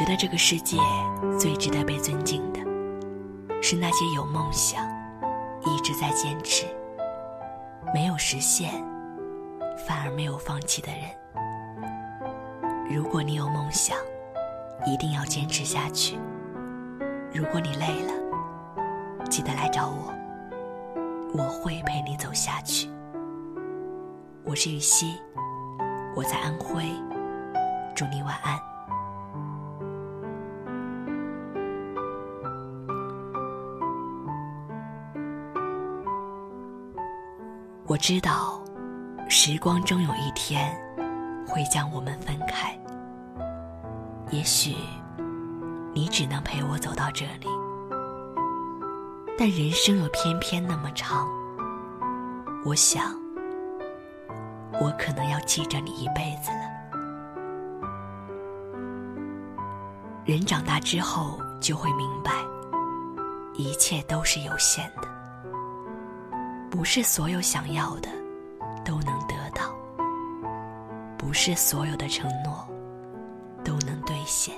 觉得这个世界最值得被尊敬的，是那些有梦想、一直在坚持、没有实现，反而没有放弃的人。如果你有梦想，一定要坚持下去。如果你累了，记得来找我，我会陪你走下去。我是雨溪，我在安徽，祝你晚安。我知道，时光终有一天会将我们分开。也许你只能陪我走到这里，但人生又偏偏那么长。我想，我可能要记着你一辈子了。人长大之后就会明白，一切都是有限的。不是所有想要的都能得到，不是所有的承诺都能兑现，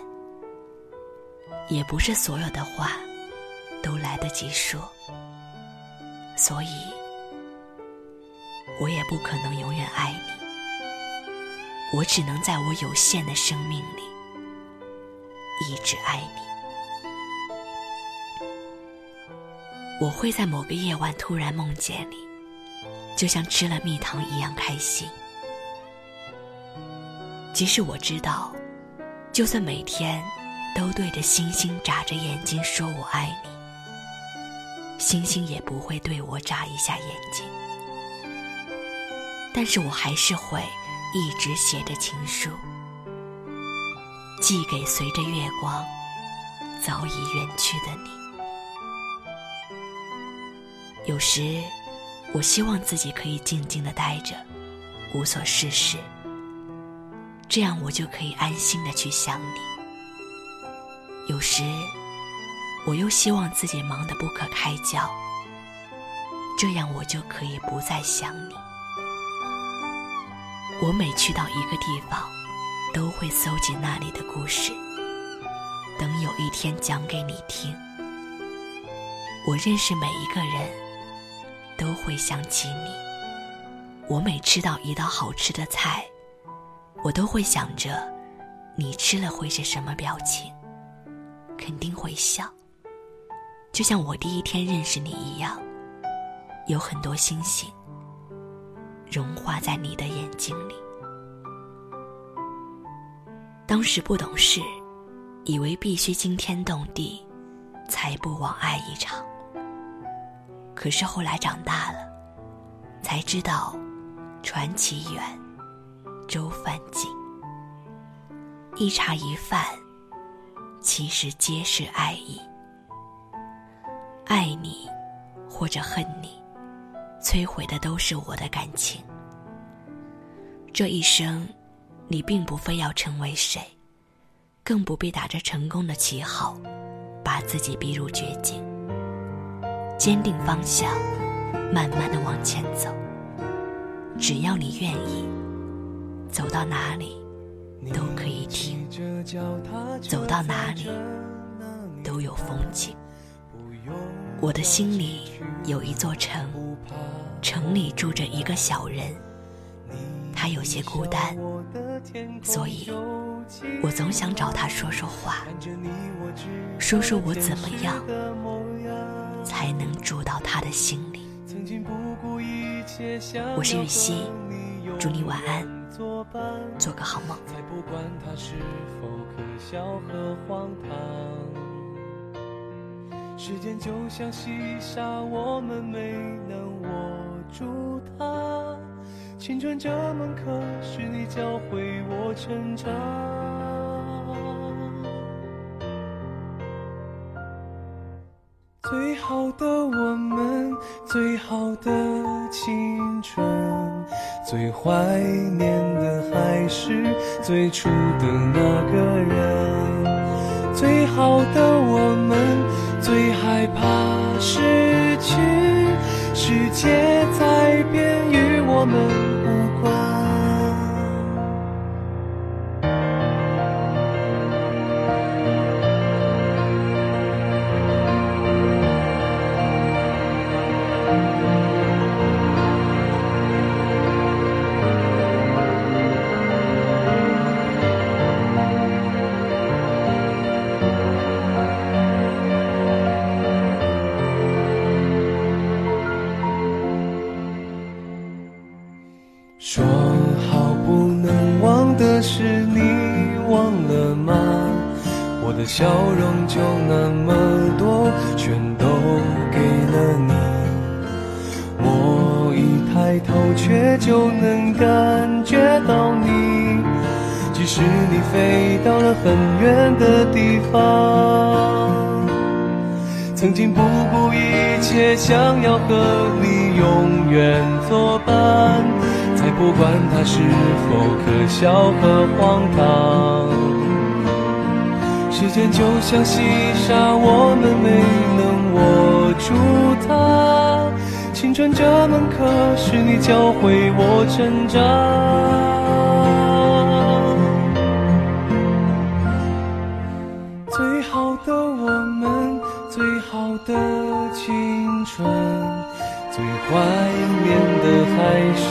也不是所有的话都来得及说。所以，我也不可能永远爱你，我只能在我有限的生命里一直爱你。我会在某个夜晚突然梦见你，就像吃了蜜糖一样开心。即使我知道，就算每天都对着星星眨着眼睛说我爱你，星星也不会对我眨一下眼睛。但是我还是会一直写着情书，寄给随着月光早已远去的你。有时，我希望自己可以静静的待着，无所事事，这样我就可以安心的去想你。有时，我又希望自己忙得不可开交，这样我就可以不再想你。我每去到一个地方，都会搜集那里的故事，等有一天讲给你听。我认识每一个人。都会想起你。我每吃到一道好吃的菜，我都会想着，你吃了会是什么表情？肯定会笑。就像我第一天认识你一样，有很多星星融化在你的眼睛里。当时不懂事，以为必须惊天动地，才不枉爱一场。可是后来长大了，才知道，船期远，舟泛近。一茶一饭，其实皆是爱意。爱你，或者恨你，摧毁的都是我的感情。这一生，你并不非要成为谁，更不必打着成功的旗号，把自己逼入绝境。坚定方向，慢慢的往前走。只要你愿意，走到哪里都可以听，走到哪里都有风景。我的心里有一座城，城里住着一个小人，他有些孤单，所以我总想找他说说话，说说我怎么样。才能住到他的心里。我是雨熙，祝你晚安，做个好梦。时间就像细沙，我们没能握住它。青春这门课，是你教会我成长。最好的我们，最好的青春，最怀念的还是最初的那个人。最好的我们，最害怕失去，世界在变，与我们。无关。我的笑容就那么多，全都给了你。我一抬头，却就能感觉到你。即使你飞到了很远的地方，曾经不顾一切想要和你永远作伴，才不管它是否可笑和荒唐。时间就像细沙，我们没能握住它。青春这门课，是你教会我成长。最好的我们，最好的青春，最怀念的还是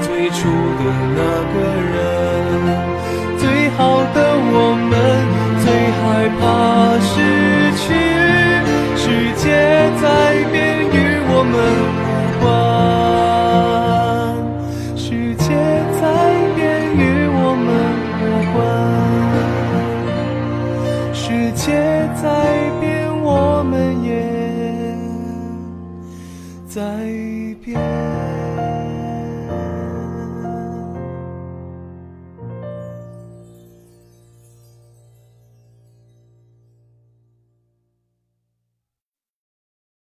最初的那个人。改变